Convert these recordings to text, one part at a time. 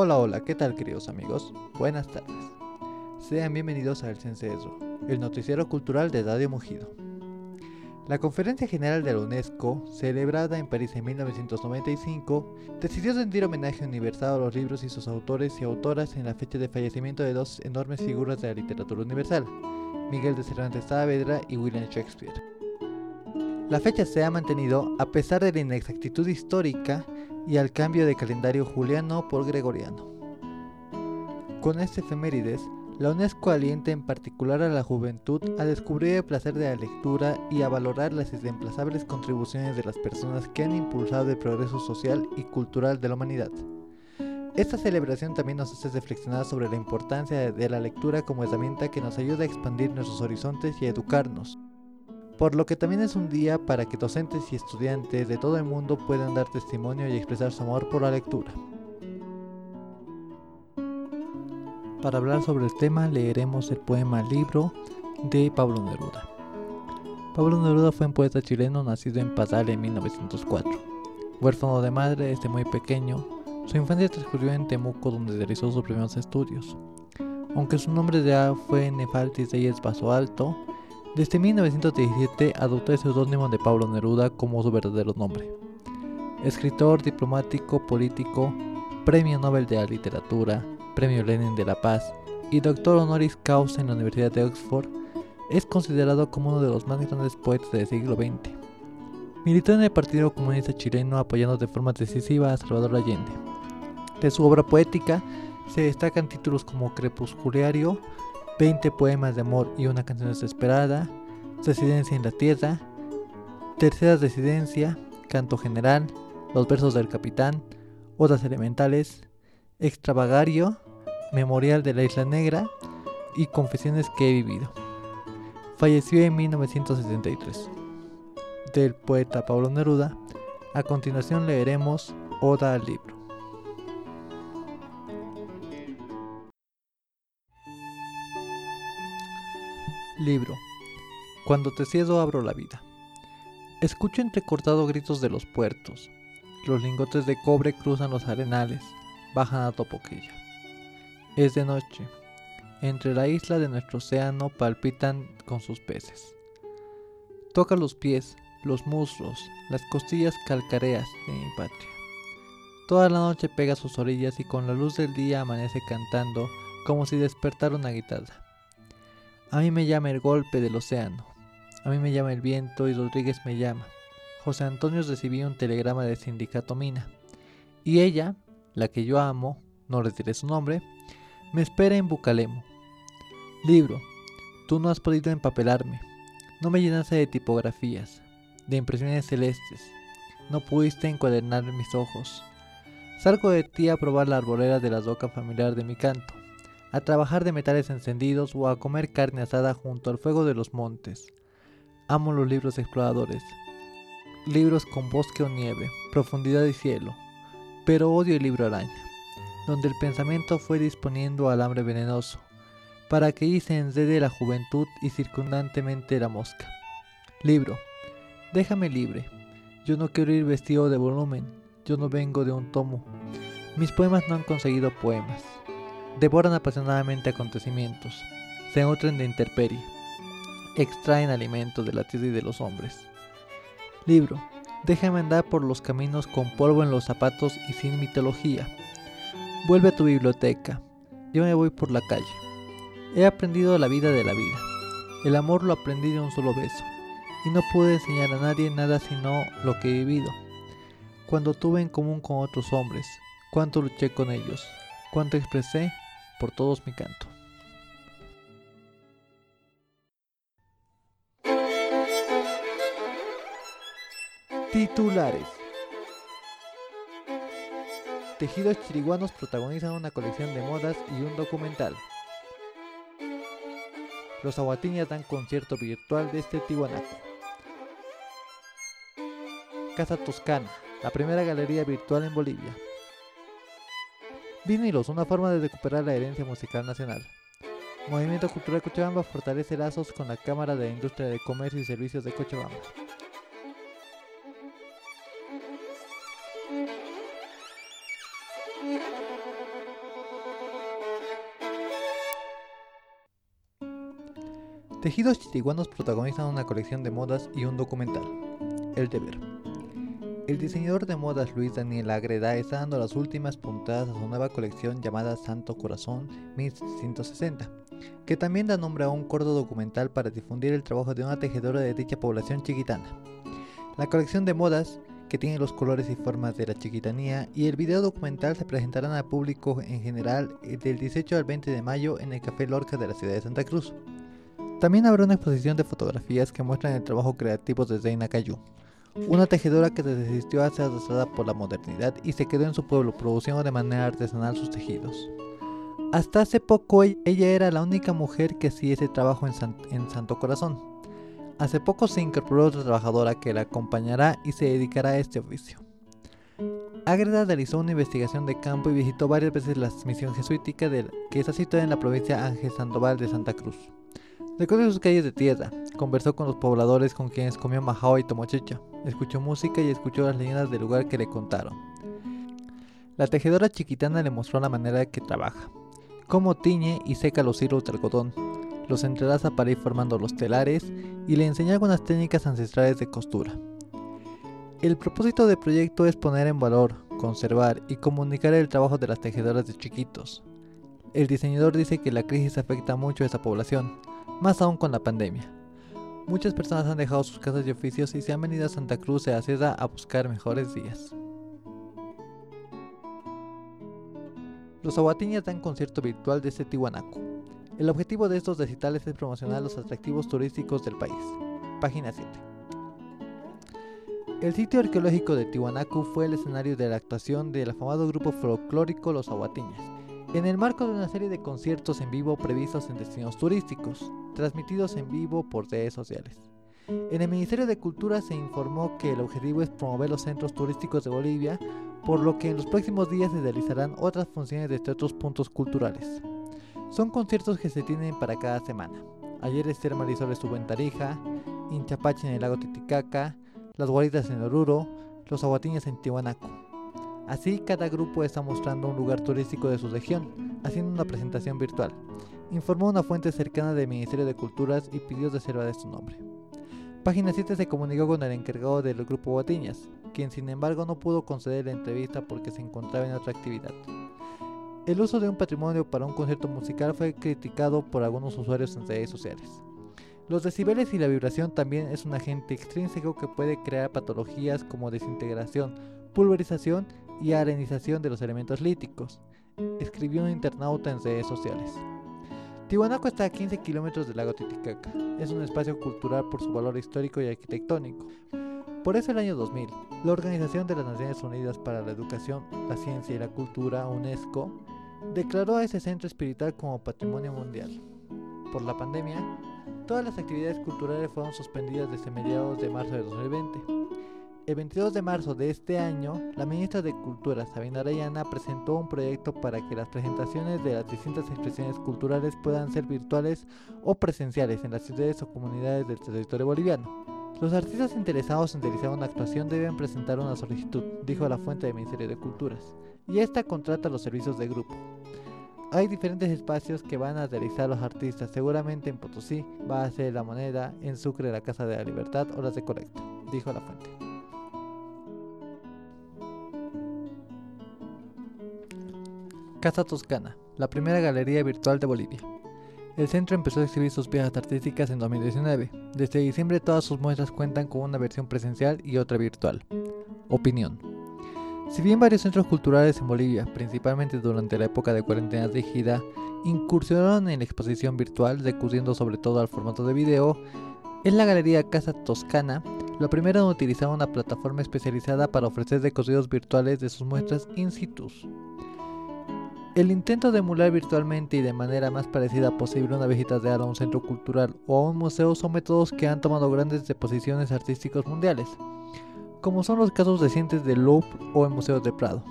Hola, hola, ¿qué tal queridos amigos? Buenas tardes. Sean bienvenidos a El Censo, el noticiero cultural de Radio Mugido. La Conferencia General de la UNESCO, celebrada en París en 1995, decidió rendir homenaje universal a los libros y sus autores y autoras en la fecha de fallecimiento de dos enormes figuras de la literatura universal, Miguel de Cervantes Saavedra y William Shakespeare. La fecha se ha mantenido a pesar de la inexactitud histórica y al cambio de calendario juliano por gregoriano. Con este efemérides, la UNESCO alienta en particular a la juventud a descubrir el placer de la lectura y a valorar las irreemplazables contribuciones de las personas que han impulsado el progreso social y cultural de la humanidad. Esta celebración también nos hace reflexionar sobre la importancia de la lectura como herramienta que nos ayuda a expandir nuestros horizontes y a educarnos por lo que también es un día para que docentes y estudiantes de todo el mundo puedan dar testimonio y expresar su amor por la lectura. Para hablar sobre el tema leeremos el poema Libro de Pablo Neruda. Pablo Neruda fue un poeta chileno nacido en Padal en 1904. Huérfano de madre desde muy pequeño, su infancia transcurrió en Temuco donde realizó sus primeros estudios. Aunque su nombre real fue Nefaltis Reyes Baso Alto, desde 1917 adoptó el seudónimo de Pablo Neruda como su verdadero nombre. Escritor, diplomático, político, Premio Nobel de la Literatura, Premio Lenin de la Paz y doctor honoris causa en la Universidad de Oxford, es considerado como uno de los más grandes poetas del siglo XX. Militó en el Partido Comunista Chileno apoyando de forma decisiva a Salvador Allende. De su obra poética se destacan títulos como Crepusculario, 20 poemas de amor y una canción desesperada, Residencia en la Tierra, Tercera Residencia, Canto General, Los versos del Capitán, Odas Elementales, Extravagario, Memorial de la Isla Negra y Confesiones que he vivido. Falleció en 1973. Del poeta Pablo Neruda, a continuación leeremos Oda al libro. Libro. Cuando te cedo abro la vida. Escucho entrecortado gritos de los puertos. Los lingotes de cobre cruzan los arenales, bajan a Topoquilla. Es de noche. Entre la isla de nuestro océano palpitan con sus peces. Toca los pies, los muslos, las costillas calcareas de mi patria. Toda la noche pega sus orillas y con la luz del día amanece cantando como si despertara una guitarra. A mí me llama el golpe del océano. A mí me llama el viento y Rodríguez me llama. José Antonio recibió un telegrama del sindicato Mina. Y ella, la que yo amo, no retiré su nombre, me espera en Bucalemo. Libro, tú no has podido empapelarme. No me llenaste de tipografías, de impresiones celestes. No pudiste encuadernar mis ojos. Salgo de ti a probar la arbolera de la roca familiar de mi canto a trabajar de metales encendidos o a comer carne asada junto al fuego de los montes. Amo los libros exploradores, libros con bosque o nieve, profundidad y cielo, pero odio el libro araña, donde el pensamiento fue disponiendo al hambre venenoso, para que hice se enrede la juventud y circundantemente la mosca. Libro, déjame libre, yo no quiero ir vestido de volumen, yo no vengo de un tomo, mis poemas no han conseguido poemas devoran apasionadamente acontecimientos, se nutren de intemperie, extraen alimentos de la tierra y de los hombres. Libro, déjame andar por los caminos con polvo en los zapatos y sin mitología. Vuelve a tu biblioteca, yo me voy por la calle. He aprendido la vida de la vida. El amor lo aprendí de un solo beso, y no pude enseñar a nadie nada sino lo que he vivido. Cuando tuve en común con otros hombres, cuánto luché con ellos, cuánto expresé por todos mi canto. Titulares. Tejidos Chiriguanos protagonizan una colección de modas y un documental. Los aguatiñas dan concierto virtual desde Tiwanaku. Casa Toscana, la primera galería virtual en Bolivia. Vinilos, una forma de recuperar la herencia musical nacional. Movimiento Cultural Cochabamba fortalece lazos con la Cámara de Industria de Comercio y Servicios de Cochabamba. Tejidos chitiguanos protagonizan una colección de modas y un documental, El Deber. El diseñador de modas Luis Daniel Agreda está dando las últimas puntadas a su nueva colección llamada Santo Corazón 1760, que también da nombre a un corto documental para difundir el trabajo de una tejedora de dicha población chiquitana. La colección de modas, que tiene los colores y formas de la chiquitanía, y el video documental se presentarán al público en general del 18 al 20 de mayo en el Café Lorca de la ciudad de Santa Cruz. También habrá una exposición de fotografías que muestran el trabajo creativo de Zeina Cayu, una tejedora que se desistió a ser arrastrada por la modernidad y se quedó en su pueblo produciendo de manera artesanal sus tejidos. Hasta hace poco ella era la única mujer que hacía ese trabajo en, en Santo Corazón. Hace poco se incorporó otra trabajadora que la acompañará y se dedicará a este oficio. Ágreda realizó una investigación de campo y visitó varias veces la misión jesuítica de, que está situada en la provincia Ángel Sandoval de Santa Cruz. Recorrió sus calles de tierra, conversó con los pobladores con quienes comió majao y tomó chicha, escuchó música y escuchó las leyendas del lugar que le contaron. La tejedora chiquitana le mostró la manera que trabaja, cómo tiñe y seca los hilos de algodón, los entrelaza para ir formando los telares y le enseñó algunas técnicas ancestrales de costura. El propósito del proyecto es poner en valor, conservar y comunicar el trabajo de las tejedoras de chiquitos. El diseñador dice que la crisis afecta mucho a esa población, más aún con la pandemia. Muchas personas han dejado sus casas y oficios y se han venido a Santa Cruz de Aceda a buscar mejores días. Los aguatiñas dan concierto virtual desde Tiwanaku. El objetivo de estos recitales es promocionar los atractivos turísticos del país. Página 7. El sitio arqueológico de Tiwanaku fue el escenario de la actuación del afamado grupo folclórico Los Aguatiñas, en el marco de una serie de conciertos en vivo previstos en destinos turísticos transmitidos en vivo por redes sociales. En el Ministerio de Cultura se informó que el objetivo es promover los centros turísticos de Bolivia, por lo que en los próximos días se realizarán otras funciones desde otros puntos culturales. Son conciertos que se tienen para cada semana. Ayer Esther Marisol estuvo en Tarija, Inchapache en el lago Titicaca, Las Guaritas en Oruro, Los Aguatiñas en Tiwanaku. Así, cada grupo está mostrando un lugar turístico de su región, haciendo una presentación virtual informó una fuente cercana del Ministerio de Culturas y pidió reservar su nombre. Página 7 se comunicó con el encargado del grupo Guatiñas, quien sin embargo no pudo conceder la entrevista porque se encontraba en otra actividad. El uso de un patrimonio para un concierto musical fue criticado por algunos usuarios en redes sociales. Los decibeles y la vibración también es un agente extrínseco que puede crear patologías como desintegración, pulverización y arenización de los elementos líticos, escribió un internauta en redes sociales. Tiwanaku está a 15 kilómetros del lago Titicaca. Es un espacio cultural por su valor histórico y arquitectónico. Por eso el año 2000, la Organización de las Naciones Unidas para la Educación, la Ciencia y la Cultura, UNESCO, declaró a ese centro espiritual como Patrimonio Mundial. Por la pandemia, todas las actividades culturales fueron suspendidas desde mediados de marzo de 2020 el 22 de marzo de este año, la ministra de Cultura, Sabina Arayana, presentó un proyecto para que las presentaciones de las distintas expresiones culturales puedan ser virtuales o presenciales en las ciudades o comunidades del territorio boliviano. Los artistas interesados en realizar una actuación deben presentar una solicitud, dijo la fuente del Ministerio de Culturas, y esta contrata los servicios de grupo. Hay diferentes espacios que van a realizar los artistas, seguramente en Potosí va a ser La Moneda, en Sucre la Casa de la Libertad o las de Colecta, dijo la fuente. Casa Toscana, la primera galería virtual de Bolivia. El centro empezó a exhibir sus piezas artísticas en 2019. Desde diciembre todas sus muestras cuentan con una versión presencial y otra virtual. Opinión. Si bien varios centros culturales en Bolivia, principalmente durante la época de cuarentena rígida, incursionaron en la exposición virtual, recurriendo sobre todo al formato de video, es la Galería Casa Toscana la primera en utilizar una plataforma especializada para ofrecer recorridos virtuales de sus muestras in situ. El intento de emular virtualmente y de manera más parecida posible una visita real a un centro cultural o a un museo son métodos que han tomado grandes deposiciones artísticos mundiales, como son los casos recientes del Louvre o el Museo de Prado.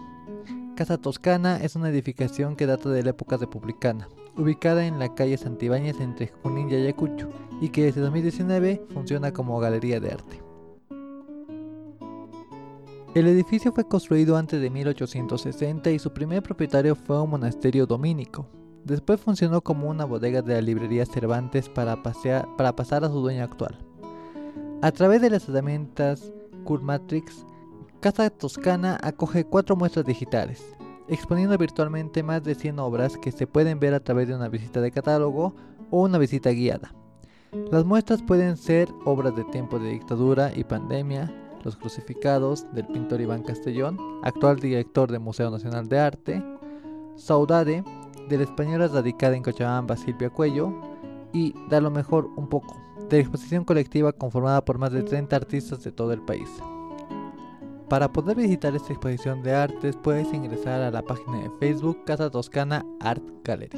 Casa Toscana es una edificación que data de la época republicana, ubicada en la calle Santibáñez entre Junín y Ayacucho, y que desde 2019 funciona como galería de arte. El edificio fue construido antes de 1860 y su primer propietario fue un monasterio dominico, Después funcionó como una bodega de la librería Cervantes para, pasar a su dueño actual. A través de las herramientas Curmatrix, Casa Toscana acoge cuatro muestras digitales, exponiendo virtualmente más de 100 obras que se pueden ver a través de una visita de catálogo o una visita guiada. Las muestras pueden ser obras de tiempo de dictadura y pandemia, Los crucificados del pintor Iván Castellón, actual director del Museo Nacional de Arte, Saudade de la española radicada en Cochabamba Silvia Cuello y Da lo mejor un poco, de la exposición colectiva conformada por más de 30 artistas de todo el país. Para poder visitar esta exposición de artes puedes ingresar a la página de Facebook Casa Toscana Art Gallery.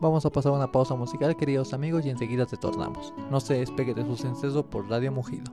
Vamos a pasar una pausa musical queridos amigos y enseguida te tornamos. No se despegue de su censo por Radio Mugido.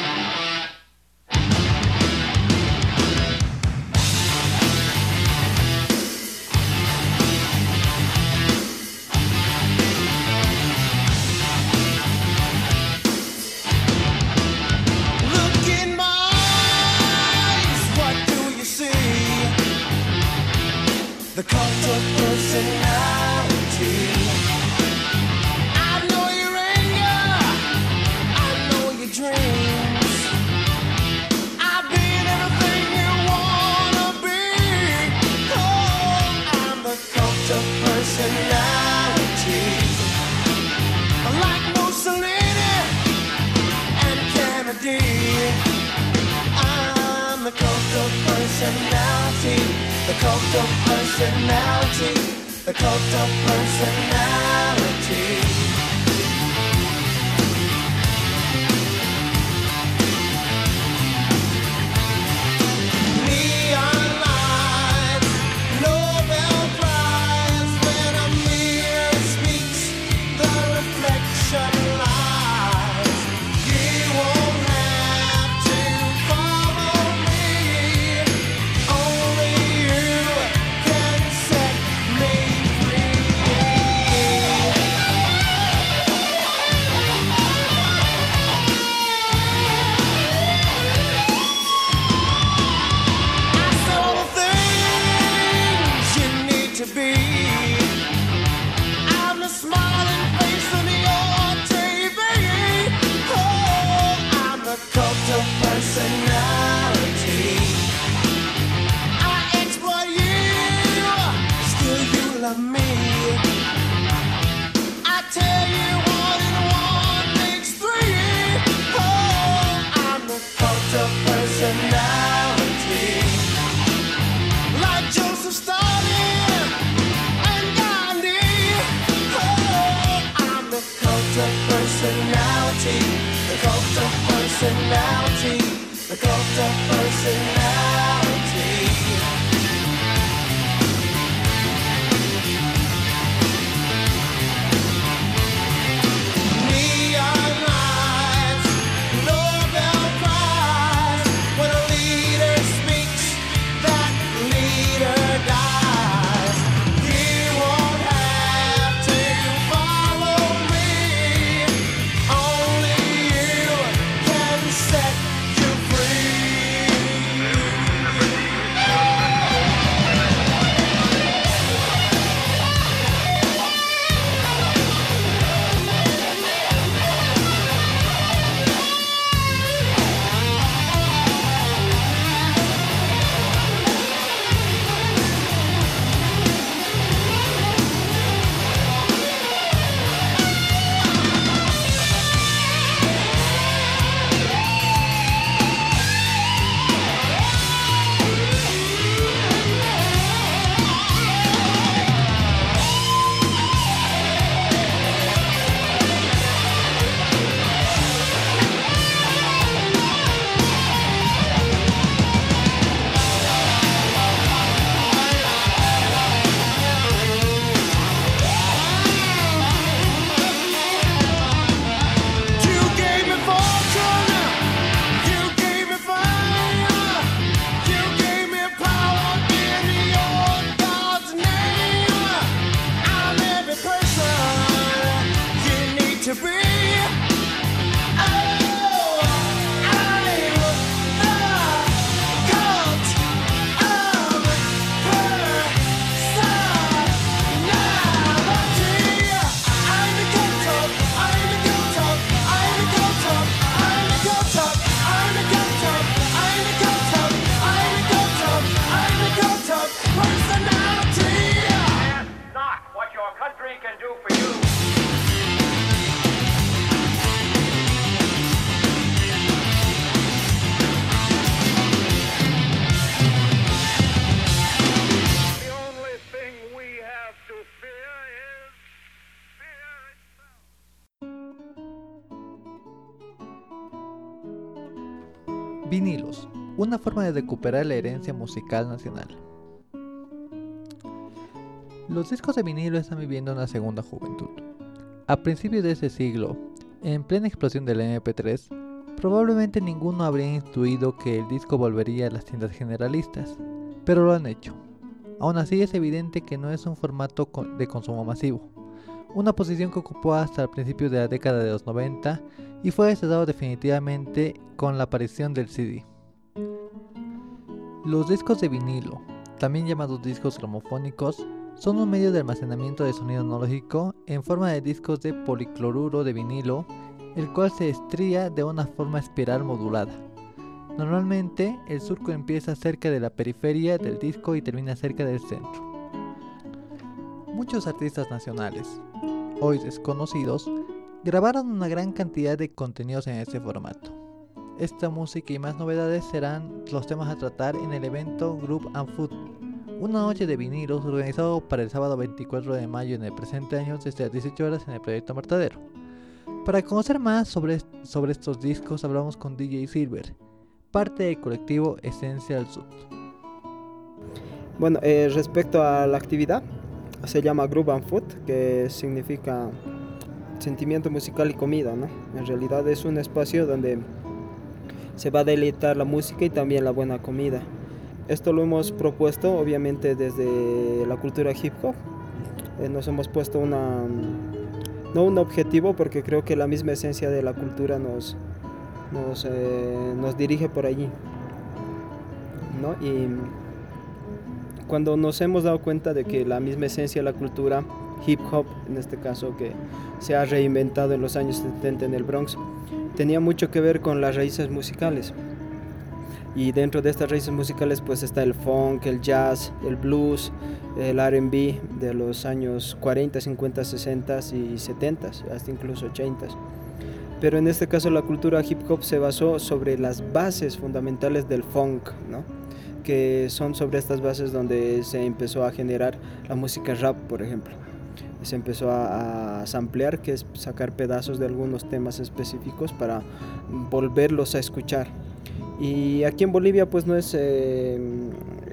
Una forma de recuperar la herencia musical nacional. Los discos de vinilo están viviendo una segunda juventud. A principios de ese siglo, en plena explosión del MP3, probablemente ninguno habría intuido que el disco volvería a las tiendas generalistas, pero lo han hecho. Aún así es evidente que no es un formato de consumo masivo, una posición que ocupó hasta el principio de la década de los 90 y fue cesado definitivamente con la aparición del CD. Los discos de vinilo, también llamados discos gramofónicos, son un medio de almacenamiento de sonido analógico en forma de discos de policloruro de vinilo, el cual se estría de una forma espiral modulada. Normalmente, el surco empieza cerca de la periferia del disco y termina cerca del centro. Muchos artistas nacionales, hoy desconocidos, grabaron una gran cantidad de contenidos en este formato. Esta música y más novedades serán los temas a tratar en el evento Group and Food, una noche de vinilos organizado para el sábado 24 de mayo en el presente año desde las 18 horas en el proyecto Martadero. Para conocer más sobre, sobre estos discos hablamos con DJ Silver, parte del colectivo Essential Sud. Bueno, eh, respecto a la actividad, se llama Groove and Food, que significa sentimiento musical y comida, ¿no? En realidad es un espacio donde se va a deleitar la música y también la buena comida. Esto lo hemos propuesto obviamente desde la cultura hip hop. Eh, nos hemos puesto una, no un objetivo porque creo que la misma esencia de la cultura nos, nos, eh, nos dirige por allí. ¿no? Y cuando nos hemos dado cuenta de que la misma esencia de la cultura hip hop, en este caso que se ha reinventado en los años 70 en el Bronx, tenía mucho que ver con las raíces musicales. Y dentro de estas raíces musicales pues está el funk, el jazz, el blues, el RB de los años 40, 50, 60 y 70, hasta incluso 80. Pero en este caso la cultura hip hop se basó sobre las bases fundamentales del funk, ¿no? que son sobre estas bases donde se empezó a generar la música rap, por ejemplo. Se empezó a, a samplear, que es sacar pedazos de algunos temas específicos para volverlos a escuchar. Y aquí en Bolivia pues no es, eh,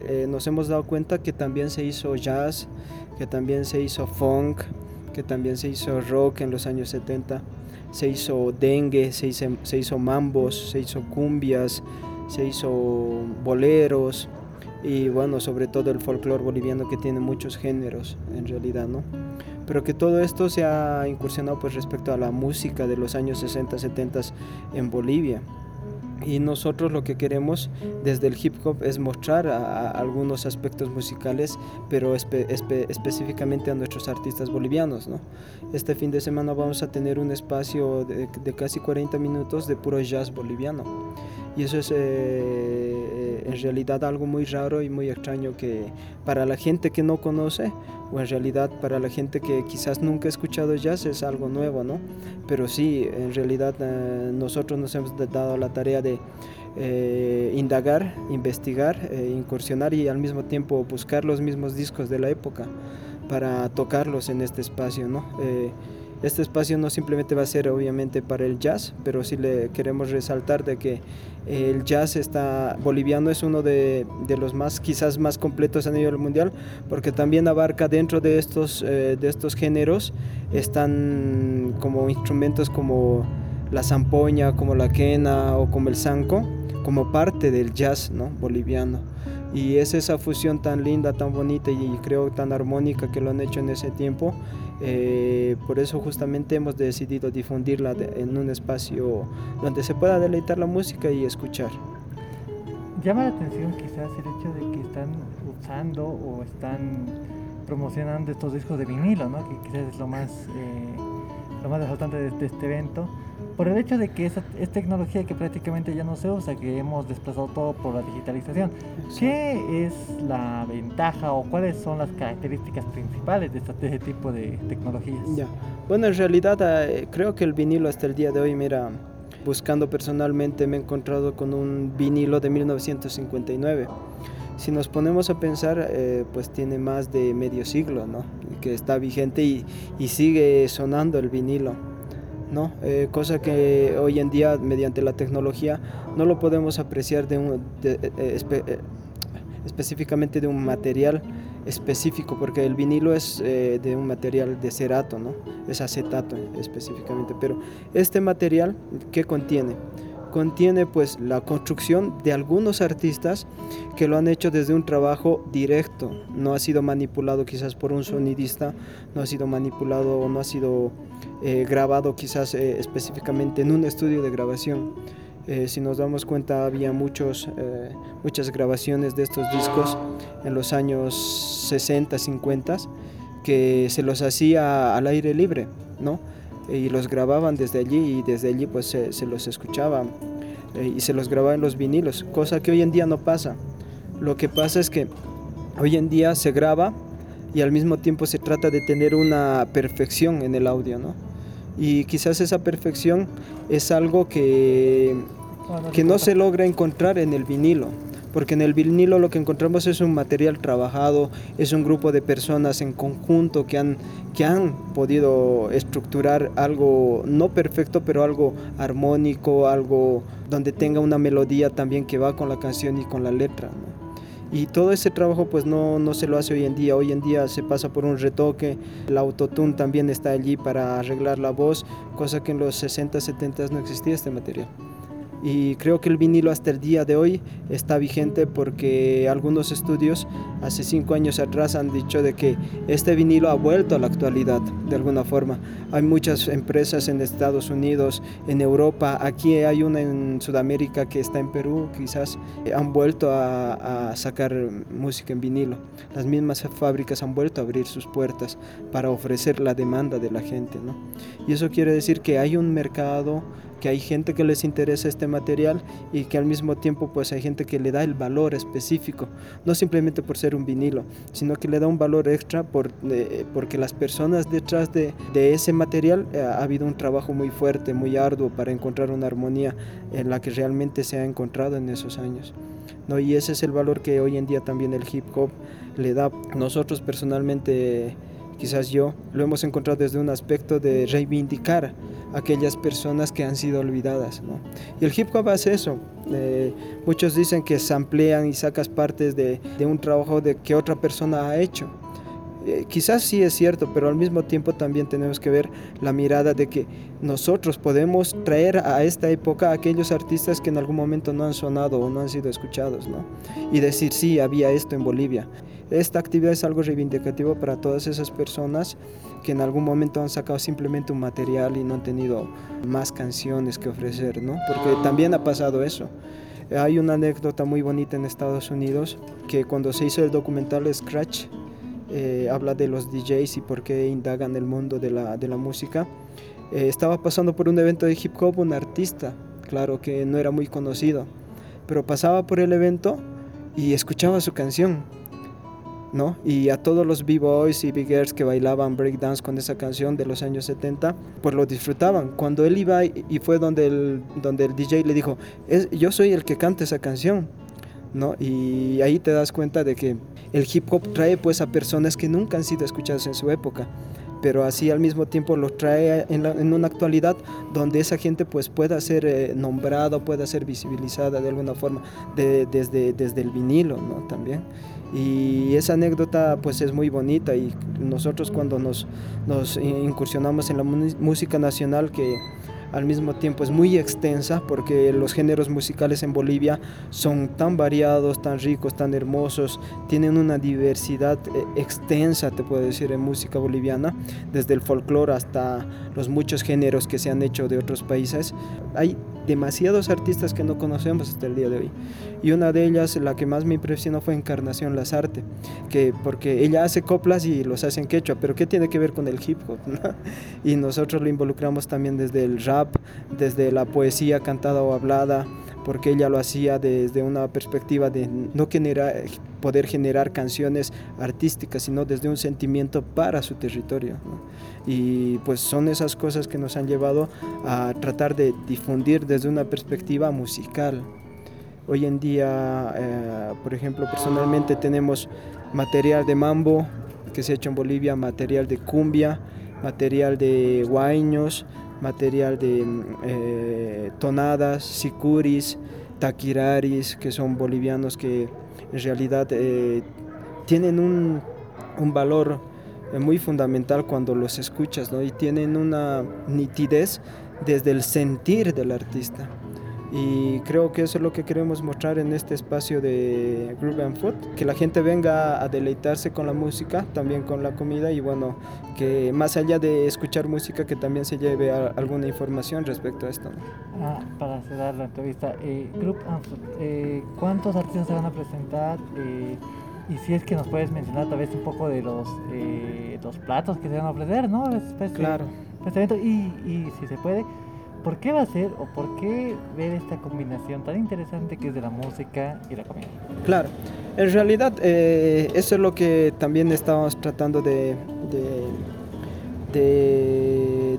eh, nos hemos dado cuenta que también se hizo jazz, que también se hizo funk, que también se hizo rock en los años 70, se hizo dengue, se hizo, se hizo mambos, se hizo cumbias, se hizo boleros y bueno, sobre todo el folclore boliviano que tiene muchos géneros en realidad, ¿no? Pero que todo esto se ha incursionado pues respecto a la música de los años 60, 70 en Bolivia. Y nosotros lo que queremos desde el hip hop es mostrar a, a algunos aspectos musicales, pero espe- espe- específicamente a nuestros artistas bolivianos. ¿no? Este fin de semana vamos a tener un espacio de, de casi 40 minutos de puro jazz boliviano. Y eso es eh, en realidad algo muy raro y muy extraño que para la gente que no conoce, o en realidad para la gente que quizás nunca ha escuchado jazz es algo nuevo, ¿no? Pero sí, en realidad eh, nosotros nos hemos dado la tarea de eh, indagar, investigar, eh, incursionar y al mismo tiempo buscar los mismos discos de la época para tocarlos en este espacio, ¿no? Eh, este espacio no simplemente va a ser obviamente para el jazz, pero sí le queremos resaltar de que el jazz está boliviano es uno de, de los más quizás más completos a nivel mundial porque también abarca dentro de estos eh, de estos géneros están como instrumentos como la zampoña, como la quena o como el zanco como parte del jazz ¿no? boliviano. Y es esa fusión tan linda, tan bonita y creo tan armónica que lo han hecho en ese tiempo. Eh, por eso justamente hemos decidido difundirla de- en un espacio donde se pueda deleitar la música y escuchar. Llama la atención quizás el hecho de que están usando o están promocionando estos discos de vinilo, ¿no? que quizás es lo más, eh, lo más resaltante de, de este evento, por el hecho de que esa, es tecnología que prácticamente ya no se usa, que hemos desplazado todo por la digitalización. ¿Qué es la ventaja o cuáles son las características principales de, este tipo de tecnologías? Ya. Bueno, en realidad eh, creo que el vinilo hasta el día de hoy, mira, buscando personalmente me he encontrado con un vinilo de 1959. Si nos ponemos a pensar, eh, pues tiene más de medio siglo, ¿no? Que está vigente y, y sigue sonando el vinilo, ¿no? Eh, cosa que hoy en día, mediante la tecnología, no lo podemos apreciar de un, eh, eh, específicamente de un material específico, porque el vinilo es de un material de cerato, ¿no? Es acetato específicamente, pero este material, ¿qué contiene? Contiene pues la construcción de algunos artistas que lo han hecho desde un trabajo directo, no ha sido manipulado quizás por un sonidista, no ha sido manipulado o no ha sido eh, grabado quizás eh, específicamente en un estudio de grabación. Eh, si nos damos cuenta, había muchos, eh, muchas grabaciones de estos discos en los años 60, 50, que se los hacía al aire libre, ¿no? Y los grababan desde allí y desde allí pues se, se los escuchaba eh, y se los grababa en los vinilos, cosa que hoy en día no pasa. Lo que pasa es que hoy en día se graba y al mismo tiempo se trata de tener una perfección en el audio, ¿no? Y quizás esa perfección es algo que que no se logra encontrar en el vinilo, porque en el vinilo lo que encontramos es un material trabajado, es un grupo de personas en conjunto que han, que han podido estructurar algo no perfecto, pero algo armónico, algo donde tenga una melodía también que va con la canción y con la letra. ¿no? Y todo ese trabajo pues no, no se lo hace hoy en día. Hoy en día se pasa por un retoque. El autotune también está allí para arreglar la voz, cosa que en los 60, 70 no existía este material. Y creo que el vinilo hasta el día de hoy está vigente porque algunos estudios hace cinco años atrás han dicho de que este vinilo ha vuelto a la actualidad de alguna forma. Hay muchas empresas en Estados Unidos, en Europa, aquí hay una en Sudamérica que está en Perú, quizás eh, han vuelto a, a sacar música en vinilo. Las mismas fábricas han vuelto a abrir sus puertas para ofrecer la demanda de la gente. ¿no? Y eso quiere decir que hay un mercado que hay gente que les interesa este material y que al mismo tiempo pues hay gente que le da el valor específico, no simplemente por ser un vinilo, sino que le da un valor extra por, eh, porque las personas detrás de, ese material eh, ha habido un trabajo muy fuerte, muy arduo para encontrar una armonía en la que realmente se ha encontrado en esos años. ¿no? Y ese es el valor que hoy en día también el hip hop le da. Nosotros personalmente, quizás yo, lo hemos encontrado desde un aspecto de reivindicar aquellas personas que han sido olvidadas. Y el hip hop hace eso. Eh, muchos dicen que samplean y sacas partes de, un trabajo de que otra persona ha hecho. Eh, quizás sí es cierto, pero al mismo tiempo también tenemos que ver la mirada de que nosotros podemos traer a esta época a aquellos artistas que en algún momento no han sonado o no han sido escuchados. Y decir, sí, había esto en Bolivia. Esta actividad es algo reivindicativo para todas esas personas que en algún momento han sacado simplemente un material y no han tenido más canciones que ofrecer, ¿no? Porque también ha pasado eso. Hay una anécdota muy bonita en Estados Unidos que cuando se hizo el documental Scratch, eh, habla de los DJs y por qué indagan el mundo de la, de la música. Eh, estaba pasando por un evento de hip hop un artista, claro que no era muy conocido, pero pasaba por el evento y escuchaba su canción, ¿no? Y a todos los b-boys y b-girls que bailaban breakdance con esa canción de los años 70, pues lo disfrutaban. Cuando él iba y fue donde el, donde el DJ le dijo, es, yo soy el que canta esa canción, ¿no? Y ahí te das cuenta de que el hip hop trae pues a personas que nunca han sido escuchadas en su época, pero así al mismo tiempo los trae en, la- en una actualidad donde esa gente pues pueda ser eh, nombrada, pueda ser visibilizada de alguna forma de- desde, desde el vinilo, ¿no? También. Y esa anécdota pues es muy bonita y nosotros cuando nos, nos incursionamos en la música nacional que al mismo tiempo es muy extensa porque los géneros musicales en Bolivia son tan variados, tan ricos, tan hermosos, tienen una diversidad eh, extensa, te puedo decir, en música boliviana, desde el folclore hasta los muchos géneros que se han hecho de otros países. Hay demasiados artistas que no conocemos hasta el día de hoy. Y una de ellas, la que más me impresionó fue Encarnación Lazarte, que porque ella hace coplas y los hace en quechua, pero ¿qué tiene que ver con el hip hop? Y nosotros lo involucramos también desde el rap, desde la poesía cantada o hablada, porque ella lo hacía desde una perspectiva de no generar, poder generar canciones artísticas, sino desde un sentimiento para su territorio. ¿no? Y pues son esas cosas que nos han llevado a tratar de difundir desde una perspectiva musical. Hoy en día, eh, por ejemplo, personalmente tenemos material de mambo que se ha hecho en Bolivia, material de cumbia, material de guaiños, material de eh, tonadas, sicuris, taquiraris, que son bolivianos que en realidad eh, tienen un, un valor eh, muy fundamental cuando los escuchas ¿no? y tienen una nitidez desde el sentir del artista. Y creo que eso es lo que queremos mostrar en este espacio de Groove and Food, que la gente venga a deleitarse con la música, también con la comida y bueno, que más allá de escuchar música, que también se lleve alguna información respecto a esto. ¿no? Ah, para cerrar la entrevista, eh, Group and Food, eh, ¿cuántos artistas se van a presentar? Eh, y si es que nos puedes mencionar tal vez un poco de los, eh, los platos que se van a ofrecer, ¿no? Después de- Claro. evento. Y, y si se puede, ¿por qué va a ser o por qué ver esta combinación tan interesante que es de la música y la comida? Claro, en realidad eh, eso es lo que también estamos tratando de,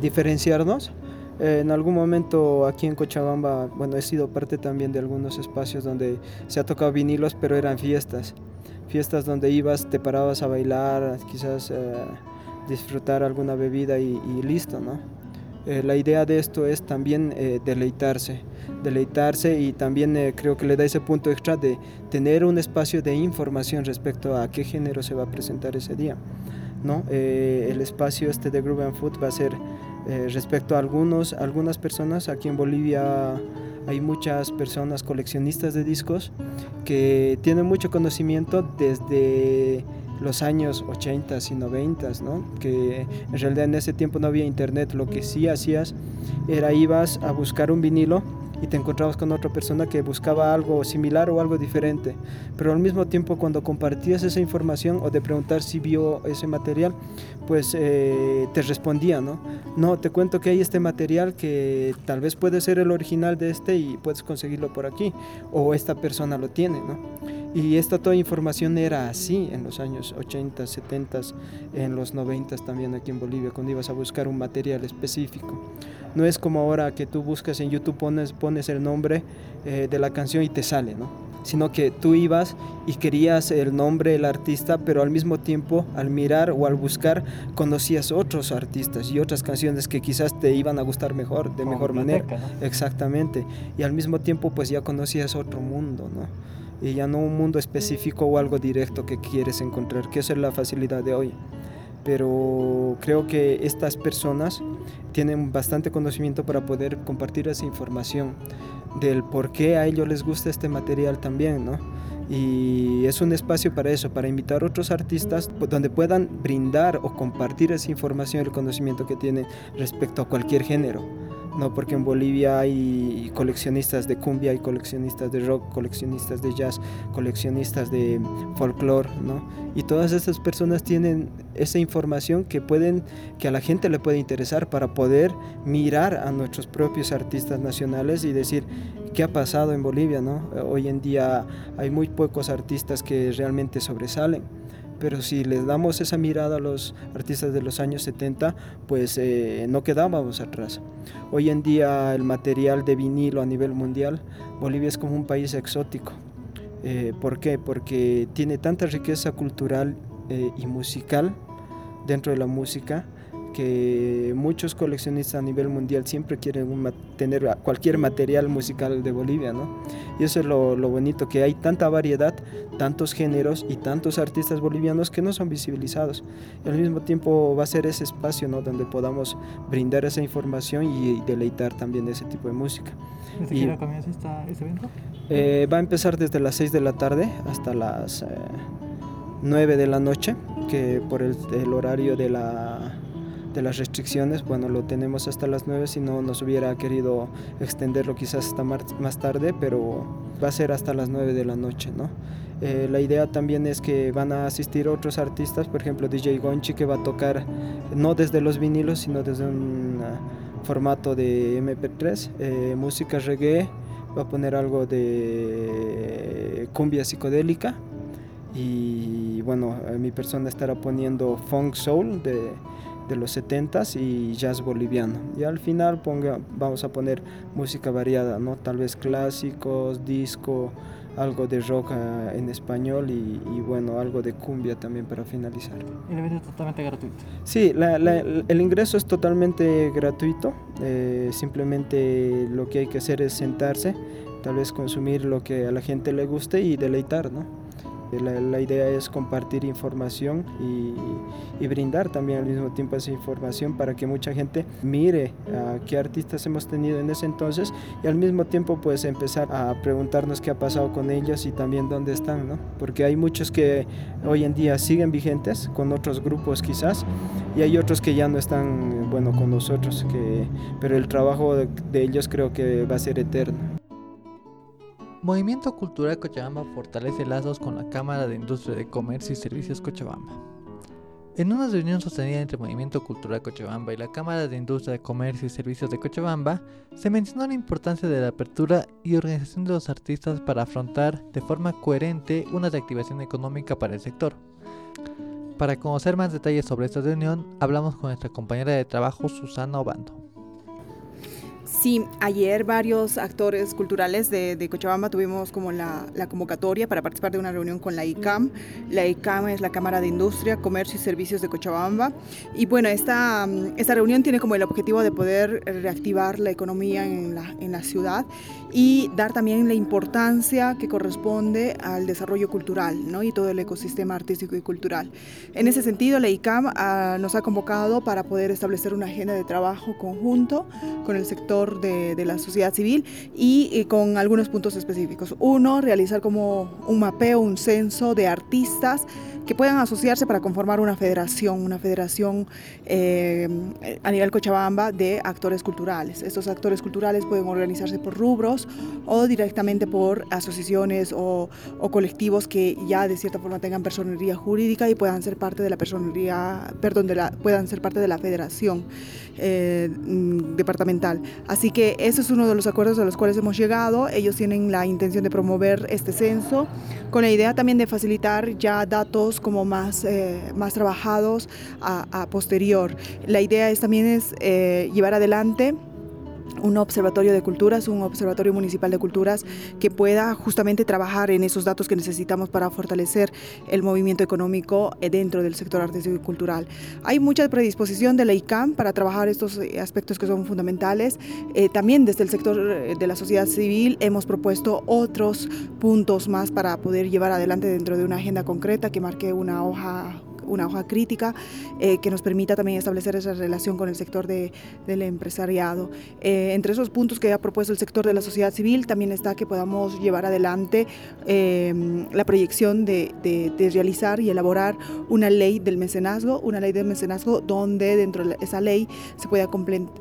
diferenciarnos. Eh, en algún momento aquí en Cochabamba, bueno, he sido parte también de algunos espacios donde se ha tocado vinilos, pero eran fiestas. Fiestas donde ibas, te parabas a bailar, quizás eh, disfrutar alguna bebida y listo, ¿no? Eh, la idea de esto es también eh, deleitarse, deleitarse y también eh, creo que le da ese punto extra de tener un espacio de información respecto a qué género se va a presentar ese día. ¿no? El espacio este de Groove and Food va a ser respecto a algunos, algunas personas. Aquí en Bolivia hay muchas personas coleccionistas de discos que tienen mucho conocimiento desde los años 80 y 90, ¿no? que en realidad en ese tiempo no había internet, lo que sí hacías era ibas a buscar un vinilo y te encontrabas con otra persona que buscaba algo similar o algo diferente, pero al mismo tiempo cuando compartías esa información o de preguntar si vio ese material, pues eh, te respondía, ¿no? No, te cuento que hay este material que tal vez puede ser el original de este y puedes conseguirlo por aquí, o esta persona lo tiene, ¿no? Y esta toda información era así en los años 80, 70, en los 90 también aquí en Bolivia, cuando ibas a buscar un material específico. No es como ahora que tú buscas en YouTube, pones, pones el nombre eh, de la canción y te sale, ¿no? Sino que tú ibas y querías el nombre del artista, pero al mismo tiempo, al mirar o al buscar, conocías otros artistas y otras canciones que quizás te iban a gustar mejor, de Como mejor manera. ¿no? Exactamente. Y al mismo tiempo, pues ya conocías otro mundo, ¿no? Y ya no un mundo específico o algo directo que quieres encontrar, que eso es la facilidad de hoy. Pero creo que estas personas tienen bastante conocimiento para poder compartir esa información del por qué a ellos les gusta este material también, ¿no? Y es un espacio para eso, para invitar a otros artistas pues, donde puedan brindar o compartir esa información, el conocimiento que tienen respecto a cualquier género. No, porque en Bolivia hay coleccionistas de cumbia, hay coleccionistas de rock, coleccionistas de jazz, coleccionistas de folclore, ¿no? Y todas estas personas tienen esa información que pueden, que a la gente le puede interesar para poder mirar a nuestros propios artistas nacionales y decir qué ha pasado en Bolivia, ¿no? Hoy en día hay muy pocos artistas que realmente sobresalen pero si les damos esa mirada a los artistas de los años 70, pues eh, no quedábamos atrás. Hoy en día el material de vinilo a nivel mundial, Bolivia es como un país exótico. Eh, ¿Por qué? Porque tiene tanta riqueza cultural eh, y musical dentro de la música que muchos coleccionistas a nivel mundial siempre quieren un tener cualquier material musical de Bolivia, ¿no? Y eso es lo, lo bonito, que hay tanta variedad, tantos géneros y tantos artistas bolivianos que no son visibilizados. Y al mismo tiempo va a ser ese espacio, ¿no? Donde podamos brindar esa información y deleitar también ese tipo de música. ¿Desde qué hora comienza este evento? Eh, va a empezar desde las 6 de la tarde hasta las eh, 9 de la noche, que por el, el horario de, la, de las restricciones, bueno, lo tenemos hasta las 9, si no nos hubiera querido extenderlo quizás hasta más tarde, pero va a ser hasta las 9 de la noche, ¿no? Eh, la idea también es que van a asistir otros artistas, por ejemplo DJ Gonchi que va a tocar no desde los vinilos, sino desde un ah, formato de MP3, eh, música reggae, va a poner algo de cumbia psicodélica y bueno, mi persona estará poniendo funk soul de, de los 70s y jazz boliviano. Y al final ponga, vamos a poner música variada, ¿no? Tal vez clásicos, disco, algo de rock eh, en español y, y, bueno, algo de cumbia también para finalizar. El evento es totalmente gratuito. Sí, la- la- el ingreso es totalmente gratuito, eh, simplemente lo que hay que hacer es sentarse, tal vez consumir lo que a la gente le guste y deleitar, ¿no? La, idea es compartir información y, brindar también al mismo tiempo esa información para que mucha gente mire a qué artistas hemos tenido en ese entonces y al mismo tiempo pues empezar a preguntarnos qué ha pasado con ellos y también dónde están, ¿no? Porque hay muchos que hoy en día siguen vigentes con otros grupos quizás y hay otros que ya no están, bueno, con nosotros, que, pero el trabajo de ellos creo que va a ser eterno. Movimiento Cultural Cochabamba fortalece lazos con la Cámara de Industria de Comercio y Servicios Cochabamba. En una reunión sostenida entre Movimiento Cultural Cochabamba y la Cámara de Industria de Comercio y Servicios de Cochabamba, se mencionó la importancia de la apertura y organización de los artistas para afrontar de forma coherente una reactivación económica para el sector. Para conocer más detalles sobre esta reunión, hablamos con nuestra compañera de trabajo Susana Obando. Sí, ayer varios actores culturales de, Cochabamba tuvimos como la, convocatoria para participar de una reunión con la ICAM. La ICAM es la Cámara de Industria, Comercio y Servicios de Cochabamba. Y bueno, esta, esta reunión tiene como el objetivo de poder reactivar la economía en la, en la ciudad y dar también la importancia que corresponde al desarrollo cultural ¿no? y todo el ecosistema artístico y cultural. En ese sentido, la ICAM ah, nos ha convocado para poder establecer una agenda de trabajo conjunto con el sector de, de la sociedad civil y, y con algunos puntos específicos. Uno, realizar como un mapeo, un censo de artistas que puedan asociarse para conformar una federación, una federación eh, a nivel Cochabamba de actores culturales. Estos actores culturales pueden organizarse por rubros o directamente por asociaciones o, o colectivos que ya de cierta forma tengan personería jurídica y puedan ser parte de la personería, perdón, de la, puedan ser parte de la federación eh, mm, departamental. Así que ese es uno de los acuerdos a los cuales hemos llegado. Ellos tienen la intención de promover este censo con la idea también de facilitar ya datos como más, eh, más trabajados a, a, posterior. La idea es también es eh, llevar adelante un observatorio de culturas, un observatorio municipal de culturas que pueda justamente trabajar en esos datos que necesitamos para fortalecer el movimiento económico dentro del sector artístico y cultural. Hay mucha predisposición de la ICAM para trabajar estos aspectos que son fundamentales. Eh, también desde el sector de la sociedad civil hemos propuesto otros puntos más para poder llevar adelante dentro de una agenda concreta que marque una hoja una hoja crítica eh, que nos permita también establecer esa relación con el sector de, del empresariado. Eh, entre esos puntos que ha propuesto el sector de la sociedad civil también está que podamos llevar adelante eh, la proyección de, de, de, realizar y elaborar una ley del mecenazgo, una ley del mecenazgo donde dentro de esa ley se pueda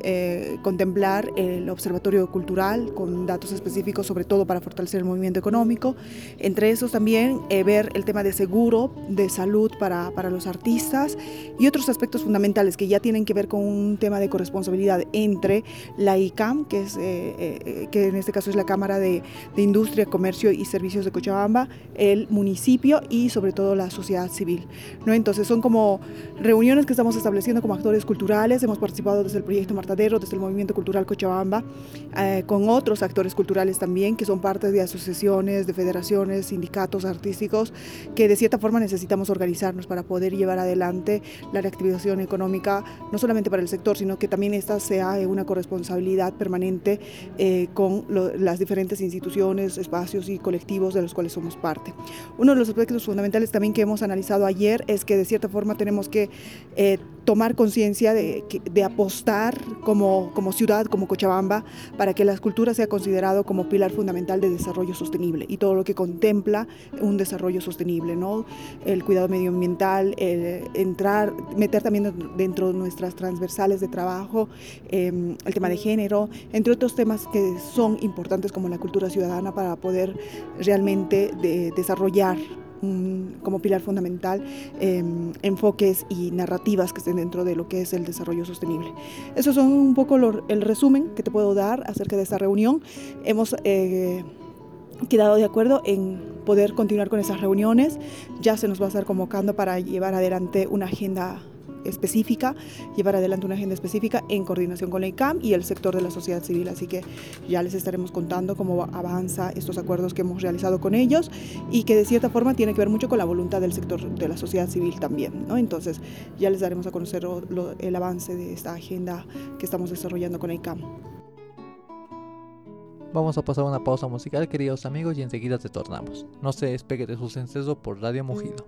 eh, contemplar el observatorio cultural con datos específicos sobre todo para fortalecer el movimiento económico. Entre esos también eh, ver el tema de seguro, de salud para, para los artistas y otros aspectos fundamentales que ya tienen que ver con un tema de corresponsabilidad entre la ICAM, que, es, eh, eh, que en este caso es la Cámara de, de, Industria, Comercio y Servicios de Cochabamba, el municipio y sobre todo la sociedad civil. ¿no? Entonces son como reuniones que estamos estableciendo como actores culturales, hemos participado desde el proyecto Martadero, desde el Movimiento Cultural Cochabamba, eh, con otros actores culturales también, que son parte de asociaciones, de federaciones, sindicatos artísticos, que de cierta forma necesitamos organizarnos para poder llevar adelante la reactivación económica, no solamente para el sector, sino que también esta sea eh, una corresponsabilidad permanente eh, con las diferentes instituciones, espacios y colectivos de los cuales somos parte. Uno de los aspectos fundamentales también que hemos analizado ayer es que de cierta forma tenemos que eh, tomar conciencia de, de apostar como, como ciudad, como Cochabamba, para que la escultura sea considerado como pilar fundamental de desarrollo sostenible y todo lo que contempla un desarrollo sostenible, ¿no? El cuidado medioambiental, el entrar, meter también dentro de nuestras transversales de trabajo eh, el tema de género, entre otros temas que son importantes como la cultura ciudadana para poder realmente de- desarrollar mm, como pilar fundamental eh, enfoques y narrativas que estén dentro de lo que es el desarrollo sostenible. Esos son un poco lo- el resumen que te puedo dar acerca de esta reunión. Hemos eh, quedado de acuerdo en poder continuar con esas reuniones. Ya se nos va a estar convocando para llevar adelante una agenda específica, llevar adelante una agenda específica en coordinación con la ICAM y el sector de la sociedad civil. Así que ya les estaremos contando cómo avanza estos acuerdos que hemos realizado con ellos y que de cierta forma tiene que ver mucho con la voluntad del sector de la sociedad civil también. ¿no? Entonces ya les daremos a conocer lo- lo- el avance de esta agenda que estamos desarrollando con la ICAM. Vamos a pasar una pausa musical, queridos amigos, y enseguida retornamos. No se despegue de su senseso por Radio Mugido.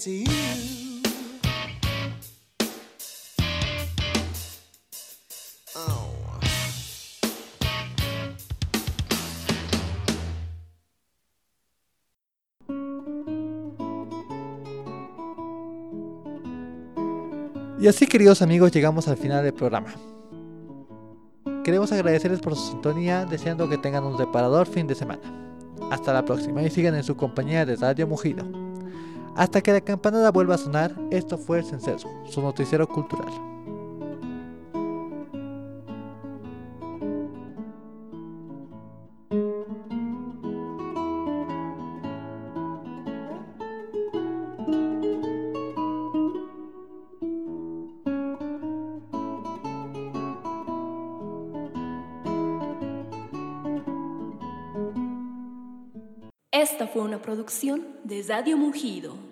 Y así queridos amigos llegamos al final del programa. Queremos agradecerles por su sintonía, deseando que tengan un reparador fin de semana. Hasta la próxima y sigan en su compañía de Radio Mugido. Hasta que la campanada vuelva a sonar, esto fue El Cencerro, su noticiero cultural. Esta fue una producción de Radio Mugido.